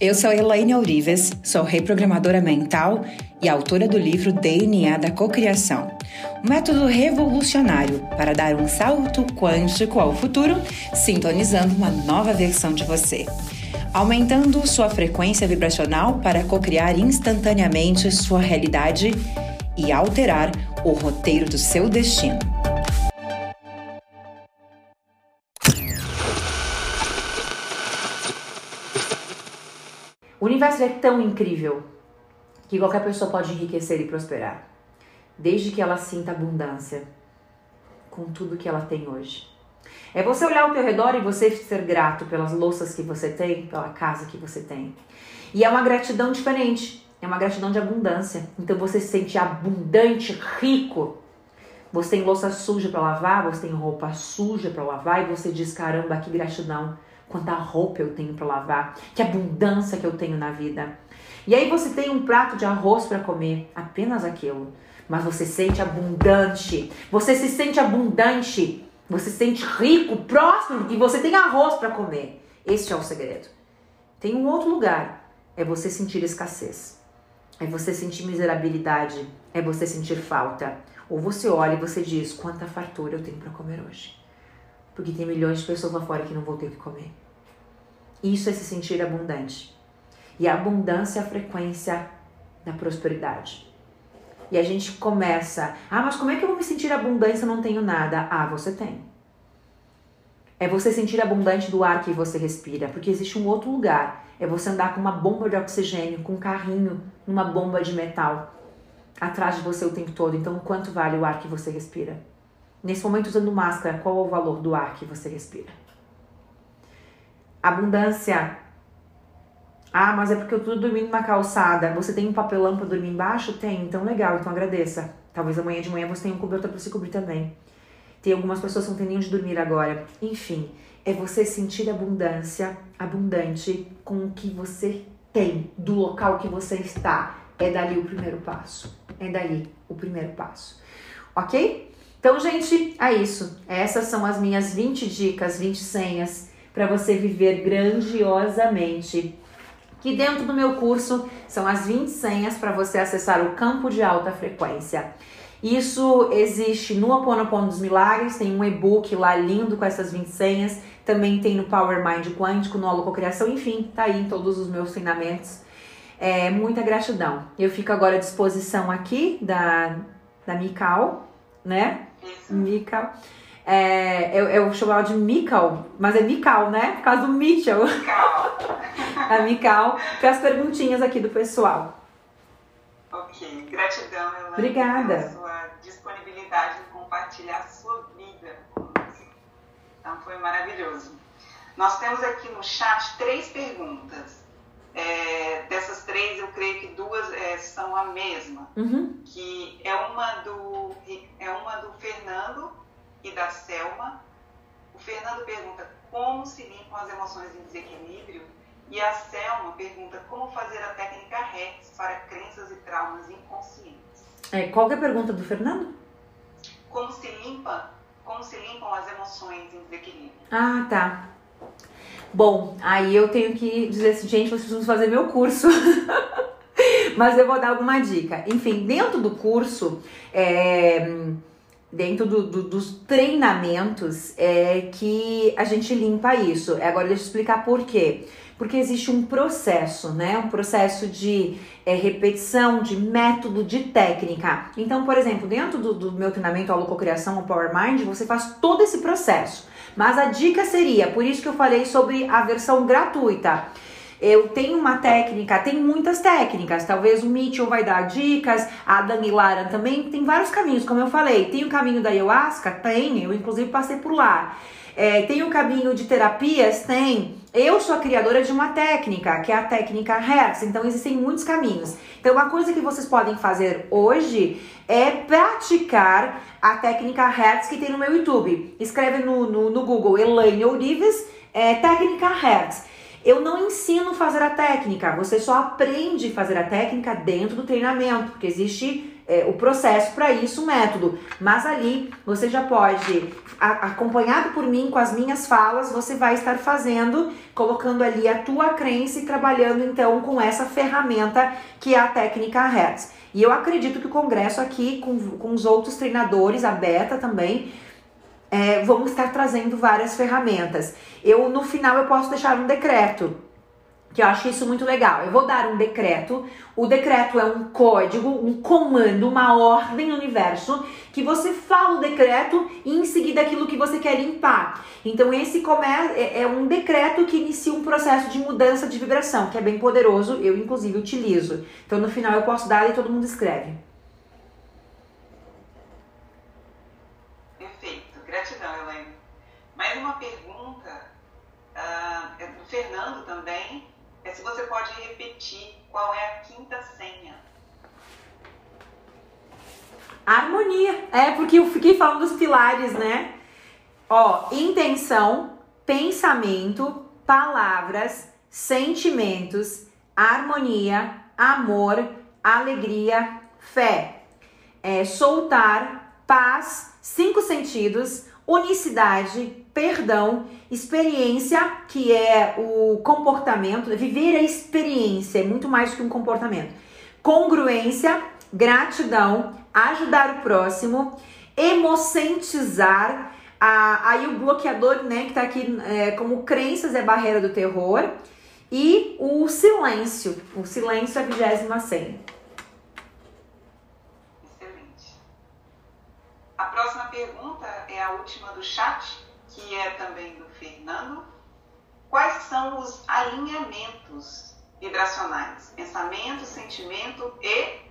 Eu sou Elaine Ourives, sou reprogramadora mental e autora do livro DNA da Cocriação, um método revolucionário para dar um salto quântico ao futuro, sintonizando uma nova versão de você, aumentando sua frequência vibracional para cocriar instantaneamente sua realidade e alterar o roteiro do seu destino. O universo é tão incrível que qualquer pessoa pode enriquecer e prosperar, desde que ela sinta abundância com tudo que ela tem hoje. É você olhar ao teu redor e você ser grato pelas louças que você tem, pela casa que você tem. E é uma gratidão diferente, é uma gratidão de abundância. Então você se sente abundante, rico. Você tem louça suja para lavar, você tem roupa suja para lavar e você diz: caramba, que gratidão quanta roupa eu tenho para lavar, que abundância que eu tenho na vida. E aí você tem um prato de arroz para comer, apenas aquilo, mas você sente abundante, você se sente abundante, você se sente rico, próspero e você tem arroz para comer. Este é o segredo. Tem um outro lugar, é você sentir escassez. É você sentir miserabilidade, é você sentir falta. Ou você olha e você diz: quanta fartura eu tenho para comer hoje porque tem milhões de pessoas lá fora que não vão ter o que comer. Isso é se sentir abundante. E a abundância é a frequência da prosperidade. E a gente começa, ah, mas como é que eu vou me sentir abundante se eu não tenho nada? Ah, você tem. É você sentir abundante do ar que você respira, porque existe um outro lugar. É você andar com uma bomba de oxigênio, com um carrinho, numa bomba de metal atrás de você o tempo todo. Então, quanto vale o ar que você respira? Nesse momento, usando máscara, qual é o valor do ar que você respira? Abundância. Ah, mas é porque eu tô dormindo na calçada. Você tem um papelão para dormir embaixo? Tem, então legal, então agradeça. Talvez amanhã de manhã você tenha um cobertor para se cobrir também. Tem algumas pessoas que não têm nem onde dormir agora. Enfim, é você sentir abundância, abundante com o que você tem, do local que você está. É dali o primeiro passo. É dali o primeiro passo. Ok? Então, gente, é isso. Essas são as minhas 20 dicas, 20 senhas para você viver grandiosamente. Que dentro do meu curso são as 20 senhas para você acessar o campo de alta frequência. Isso existe no Aponopono dos Milagres, tem um e-book lá lindo com essas 20 senhas. Também tem no Power Mind Quântico, no Holococriação, enfim, tá aí em todos os meus treinamentos. É, muita gratidão. Eu fico agora à disposição aqui da, da Mical, né? Mikal. É, eu, eu chamo ela de Mikal, mas é Mikal, né? Por causa do Mitchell. Mikal. a Mikal, para as perguntinhas aqui do pessoal. Ok, gratidão, Elaine, Obrigada. pela sua disponibilidade em compartilhar a sua vida conosco. Então foi maravilhoso. Nós temos aqui no chat três perguntas. É, dessas três, eu creio que duas é, são a mesma, uhum. que é uma do é uma do Fernando e da Selma. O Fernando pergunta como se limpam as emoções em desequilíbrio e a Selma pergunta como fazer a técnica REX para crenças e traumas inconscientes. É, qual é a pergunta do Fernando? Como se limpa, como se limpam as emoções em desequilíbrio? Ah, tá. Bom, aí eu tenho que dizer assim, gente, vocês precisam fazer meu curso. Mas eu vou dar alguma dica. Enfim, dentro do curso, é, dentro do, do, dos treinamentos, é que a gente limpa isso. Agora deixa eu explicar por quê. Porque existe um processo, né? Um processo de é, repetição, de método, de técnica. Então, por exemplo, dentro do, do meu treinamento Holococriação ou Power Mind, você faz todo esse processo. Mas a dica seria, por isso que eu falei sobre a versão gratuita. Eu tenho uma técnica, tem muitas técnicas. Talvez o Mitchell vai dar dicas, a Dani Lara também. Tem vários caminhos, como eu falei. Tem o caminho da ayahuasca? Tem, eu inclusive passei por lá. É, tem o caminho de terapias? Tem. Eu sou a criadora de uma técnica, que é a técnica Hertz. Então existem muitos caminhos. Então uma coisa que vocês podem fazer hoje é praticar a técnica Hertz que tem no meu YouTube. Escreve no, no, no Google Elaine Ourives, é, técnica Hertz. Eu não ensino fazer a técnica, você só aprende a fazer a técnica dentro do treinamento, porque existe é, o processo para isso, o método. Mas ali você já pode, a, acompanhado por mim com as minhas falas, você vai estar fazendo, colocando ali a tua crença e trabalhando então com essa ferramenta que é a técnica Hertz. E eu acredito que o congresso aqui, com, com os outros treinadores, a Beta também, é, estar trazendo várias ferramentas. Eu no final eu posso deixar um decreto que eu acho isso muito legal. Eu vou dar um decreto. O decreto é um código, um comando, uma ordem no universo que você fala o decreto e em seguida aquilo que você quer limpar. Então esse é, é um decreto que inicia um processo de mudança de vibração, que é bem poderoso. Eu inclusive utilizo. Então no final eu posso dar e todo mundo escreve. Perfeito. Gratidão, Elaine. Mais uma pergunta uh, é do Fernando também é se você pode repetir qual é a quinta senha. Harmonia. É, porque eu fiquei falando dos pilares, né? Ó, intenção, pensamento, palavras, sentimentos, harmonia, amor, alegria, fé. É, soltar, paz, cinco sentidos, unicidade, perdão, experiência, que é o comportamento, viver a experiência, é muito mais que um comportamento. Congruência, gratidão, ajudar o próximo, emocentizar, a, aí o bloqueador, né, que tá aqui é, como crenças é barreira do terror, e o silêncio, o silêncio é a vigésima senha. A próxima pergunta é a última do chat, que é também do Fernando. Quais são os alinhamentos vibracionais? Pensamento, sentimento e.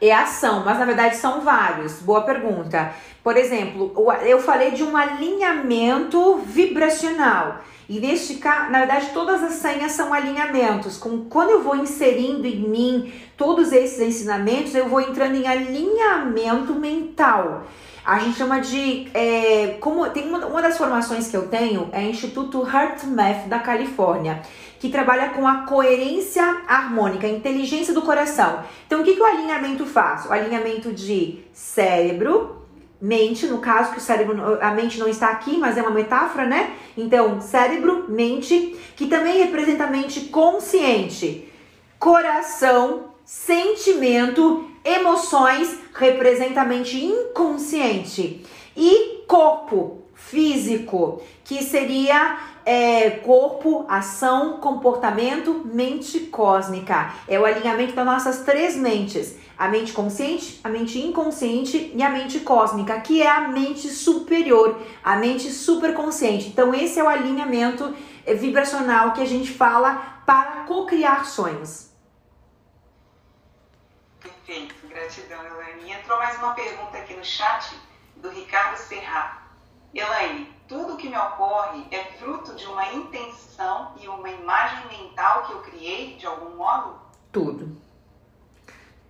É ação, mas na verdade são vários. Boa pergunta. Por exemplo, eu falei de um alinhamento vibracional. E neste caso, na verdade, todas as senhas são alinhamentos. Com, quando eu vou inserindo em mim todos esses ensinamentos, eu vou entrando em alinhamento mental. A gente chama de. É, como tem uma, uma das formações que eu tenho é Instituto HeartMath da Califórnia, que trabalha com a coerência harmônica, a inteligência do coração. Então, o que, que o alinhamento faz? O alinhamento de cérebro, mente, no caso que o cérebro, a mente não está aqui, mas é uma metáfora, né? Então, cérebro, mente, que também representa a mente consciente, coração, sentimento, emoções, representa a mente inconsciente e corpo físico, que seria é, corpo, ação, comportamento, mente cósmica. É o alinhamento das nossas três mentes: a mente consciente, a mente inconsciente e a mente cósmica, que é a mente superior, a mente superconsciente. Então, esse é o alinhamento é, vibracional que a gente fala para co-criar sonhos. Perfeito, gratidão, Elaine. Entrou mais uma pergunta aqui no chat do Ricardo Serra. Elaine, tudo que me ocorre é fruto de uma intenção e uma imagem mental que eu criei de algum modo? Tudo.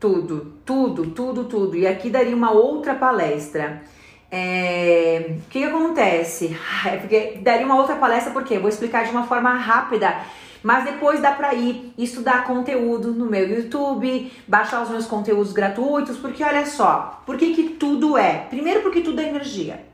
Tudo, tudo, tudo, tudo. E aqui daria uma outra palestra. É... O que, que acontece? É porque daria uma outra palestra, porque eu vou explicar de uma forma rápida. Mas depois dá para ir estudar conteúdo no meu YouTube, baixar os meus conteúdos gratuitos, porque olha só, por que, que tudo é? Primeiro, porque tudo é energia.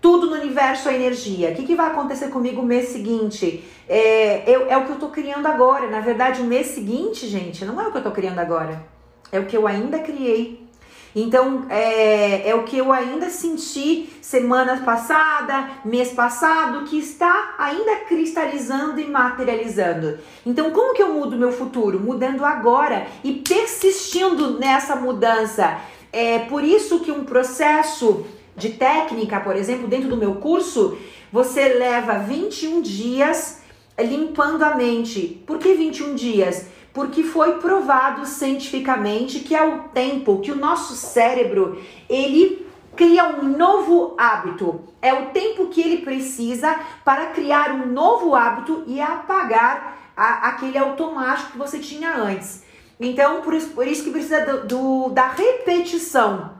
Tudo no universo é energia. O que, que vai acontecer comigo no mês seguinte? É, é, é o que eu tô criando agora. Na verdade, o mês seguinte, gente, não é o que eu tô criando agora. É o que eu ainda criei. Então, é, é o que eu ainda senti semana passada, mês passado, que está ainda cristalizando e materializando. Então, como que eu mudo meu futuro? Mudando agora e persistindo nessa mudança. É por isso que um processo de técnica, por exemplo, dentro do meu curso, você leva 21 dias limpando a mente. Por que 21 dias? Porque foi provado cientificamente que é o tempo que o nosso cérebro ele cria um novo hábito. É o tempo que ele precisa para criar um novo hábito e apagar a, aquele automático que você tinha antes. Então, por isso, por isso que precisa do, do, da repetição.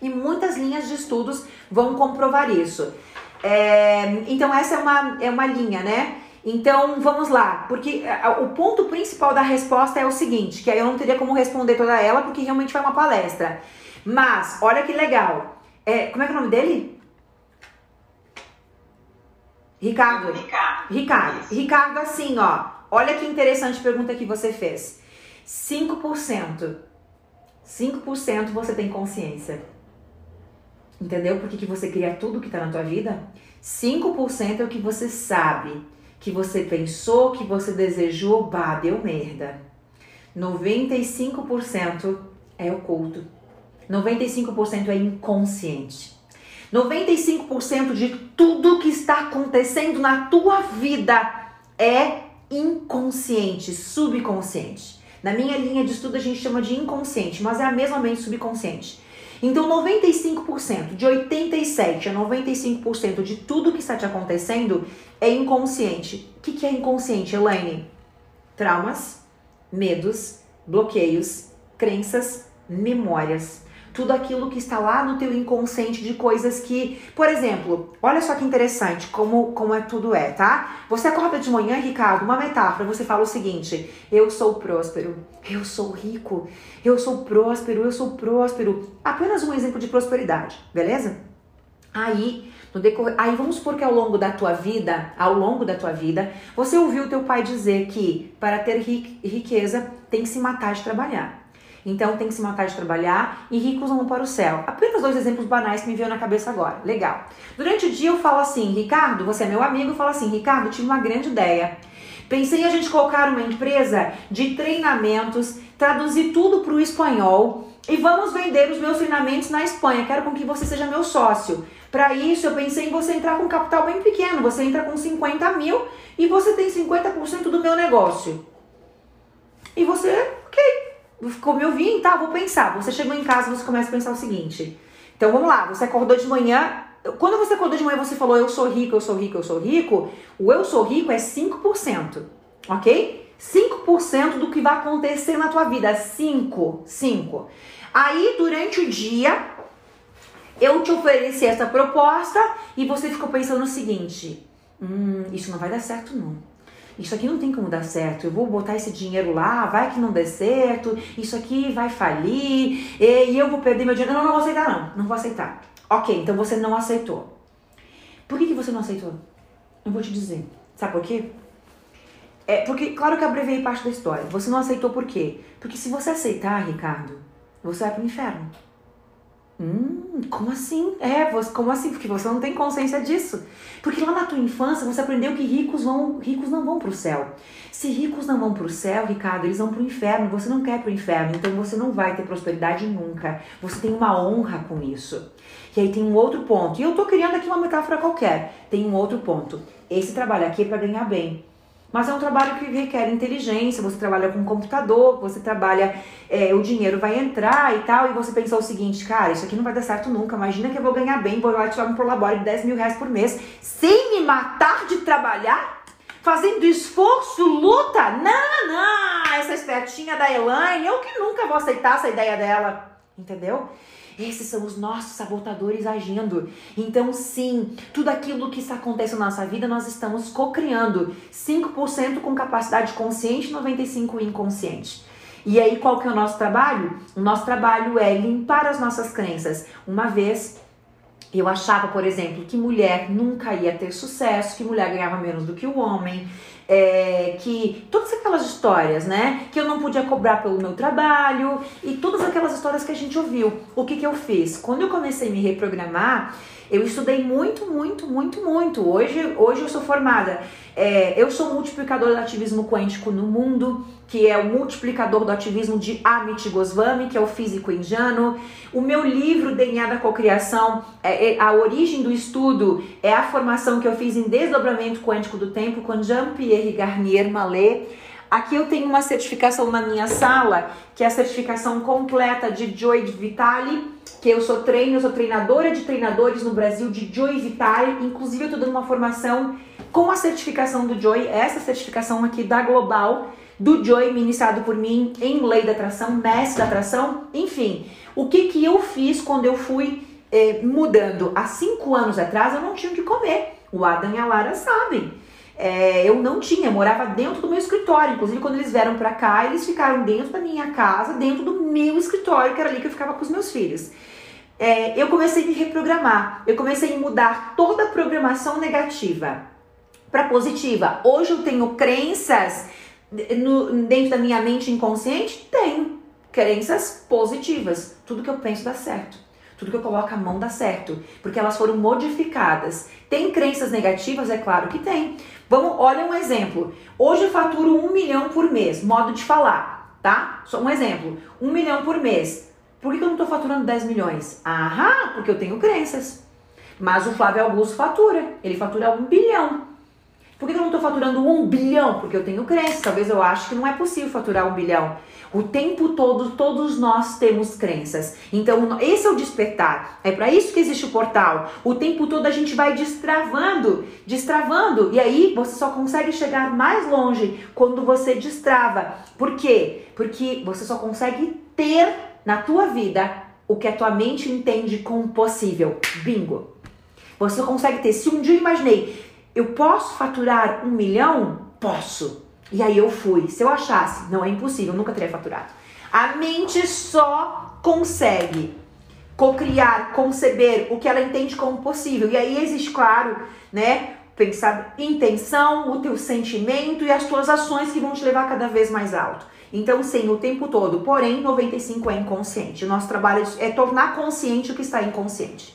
E muitas linhas de estudos vão comprovar isso. É, então, essa é uma, é uma linha, né? Então, vamos lá, porque o ponto principal da resposta é o seguinte, que aí eu não teria como responder toda ela, porque realmente foi uma palestra. Mas, olha que legal. É, como é que é o nome dele? Ricardo. Ricardo. Ricardo. Isso. Ricardo, assim, ó. Olha que interessante pergunta que você fez. 5%. 5% você tem consciência. Entendeu por que, que você cria tudo que tá na tua vida? 5% é o que você sabe, que você pensou, que você desejou, bah, deu merda. 95% é oculto. 95% é inconsciente. 95% de tudo que está acontecendo na tua vida é inconsciente, subconsciente. Na minha linha de estudo a gente chama de inconsciente, mas é a mesma mente subconsciente. Então 95%, de 87 a 95% de tudo que está te acontecendo é inconsciente. O que, que é inconsciente, Elaine? Traumas, medos, bloqueios, crenças, memórias tudo aquilo que está lá no teu inconsciente de coisas que, por exemplo, olha só que interessante como, como é tudo é, tá? Você acorda de manhã, Ricardo, uma metáfora, você fala o seguinte: eu sou próspero, eu sou rico, eu sou próspero, eu sou próspero. Apenas um exemplo de prosperidade, beleza? Aí, no decorrer, aí vamos supor que ao longo da tua vida, ao longo da tua vida, você ouviu teu pai dizer que para ter riqueza tem que se matar de trabalhar. Então tem que se matar de trabalhar e ricos vão para o céu. Apenas dois exemplos banais que me veio na cabeça agora. Legal. Durante o dia eu falo assim, Ricardo, você é meu amigo, eu falo assim, Ricardo, tive uma grande ideia. Pensei em a gente colocar uma empresa de treinamentos, traduzir tudo para o espanhol e vamos vender os meus treinamentos na Espanha. Quero com que você seja meu sócio. Para isso, eu pensei em você entrar com um capital bem pequeno. Você entra com 50 mil e você tem 50% do meu negócio. E você, me ouvindo, tá? Vou pensar. Você chegou em casa, você começa a pensar o seguinte. Então vamos lá, você acordou de manhã. Quando você acordou de manhã, você falou eu sou rico, eu sou rico, eu sou rico. O eu sou rico é 5%, ok? 5% do que vai acontecer na tua vida. 5, 5. Aí, durante o dia, eu te ofereci essa proposta e você ficou pensando o seguinte: hum, isso não vai dar certo, não isso aqui não tem como dar certo, eu vou botar esse dinheiro lá, vai que não dê certo, isso aqui vai falir, e eu vou perder meu dinheiro. Não, não vou aceitar não, não vou aceitar. Ok, então você não aceitou. Por que, que você não aceitou? Eu vou te dizer. Sabe por quê? É porque, claro que eu abrevei parte da história. Você não aceitou por quê? Porque se você aceitar, Ricardo, você vai pro inferno. Hum, como assim? É, você, como assim? Porque você não tem consciência disso. Porque lá na tua infância você aprendeu que ricos vão, ricos não vão para o céu. Se ricos não vão para o céu, Ricardo, eles vão para o inferno. Você não quer para o inferno, então você não vai ter prosperidade nunca. Você tem uma honra com isso. E aí tem um outro ponto. E eu tô criando aqui uma metáfora qualquer. Tem um outro ponto. Esse trabalho aqui é para ganhar bem. Mas é um trabalho que requer inteligência, você trabalha com computador, você trabalha, é, o dinheiro vai entrar e tal, e você pensou o seguinte, cara, isso aqui não vai dar certo nunca, imagina que eu vou ganhar bem, vou lá tirar um prolabore de 10 mil reais por mês, sem me matar de trabalhar? Fazendo esforço, luta? Não, não, essa espertinha da Elaine, eu que nunca vou aceitar essa ideia dela, entendeu? Esses são os nossos sabotadores agindo. Então, sim, tudo aquilo que está acontecendo na nossa vida, nós estamos co-criando. 5% com capacidade consciente, 95% inconsciente. E aí, qual que é o nosso trabalho? O nosso trabalho é limpar as nossas crenças. Uma vez eu achava, por exemplo, que mulher nunca ia ter sucesso, que mulher ganhava menos do que o homem, é, que todas aquelas histórias, né? Que eu não podia cobrar pelo meu trabalho e todas aquelas histórias que a gente ouviu. O que, que eu fiz? Quando eu comecei a me reprogramar, eu estudei muito, muito, muito, muito. Hoje, hoje eu sou formada. É, eu sou multiplicador do ativismo quântico no mundo, que é o multiplicador do ativismo de Amit Goswami, que é o físico indiano. O meu livro DNA da Cocriação, é, é, a origem do estudo é a formação que eu fiz em desdobramento quântico do tempo com Jean-Pierre Garnier Mallet. Aqui eu tenho uma certificação na minha sala, que é a certificação completa de Joy Vitale, que eu sou treino, eu sou treinadora de treinadores no Brasil de Joy Vitale. Inclusive eu estou dando uma formação com a certificação do Joy, essa certificação aqui da Global, do Joy, ministrado por mim em Lei da Atração, Mestre da Atração, enfim. O que que eu fiz quando eu fui eh, mudando? Há cinco anos atrás eu não tinha o que comer. O Adam e a Lara sabem. é, eu não tinha, eu morava dentro do meu escritório. Inclusive, quando eles vieram para cá, eles ficaram dentro da minha casa, dentro do meu escritório, que era ali que eu ficava com os meus filhos. É, eu comecei a me reprogramar, eu comecei a mudar toda a programação negativa para positiva. Hoje eu tenho crenças no, dentro da minha mente inconsciente? Tenho crenças positivas. Tudo que eu penso dá certo. Tudo que eu coloco a mão dá certo, porque elas foram modificadas. Tem crenças negativas? É claro que tem. Vamos, olha um exemplo. Hoje eu faturo um milhão por mês, modo de falar, tá? Só um exemplo. Um milhão por mês. Por que eu não estou faturando 10 milhões? Ah, porque eu tenho crenças. Mas o Flávio Augusto fatura. Ele fatura um bilhão. Por que eu não estou faturando um bilhão? Porque eu tenho crenças. Talvez eu ache que não é possível faturar um bilhão. O tempo todo, todos nós temos crenças. Então, esse é o despertar. É para isso que existe o portal. O tempo todo a gente vai destravando, destravando. E aí você só consegue chegar mais longe quando você destrava. Por quê? Porque você só consegue ter na tua vida o que a tua mente entende como possível. Bingo! Você consegue ter. Se um dia eu imaginei, eu posso faturar um milhão? Posso. E aí eu fui. Se eu achasse, não é impossível, nunca teria faturado. A mente só consegue cocriar, conceber o que ela entende como possível. E aí existe, claro, né, pensar intenção, o teu sentimento e as tuas ações que vão te levar cada vez mais alto. Então, sim, o tempo todo. Porém, 95 é inconsciente. O nosso trabalho é tornar consciente o que está inconsciente.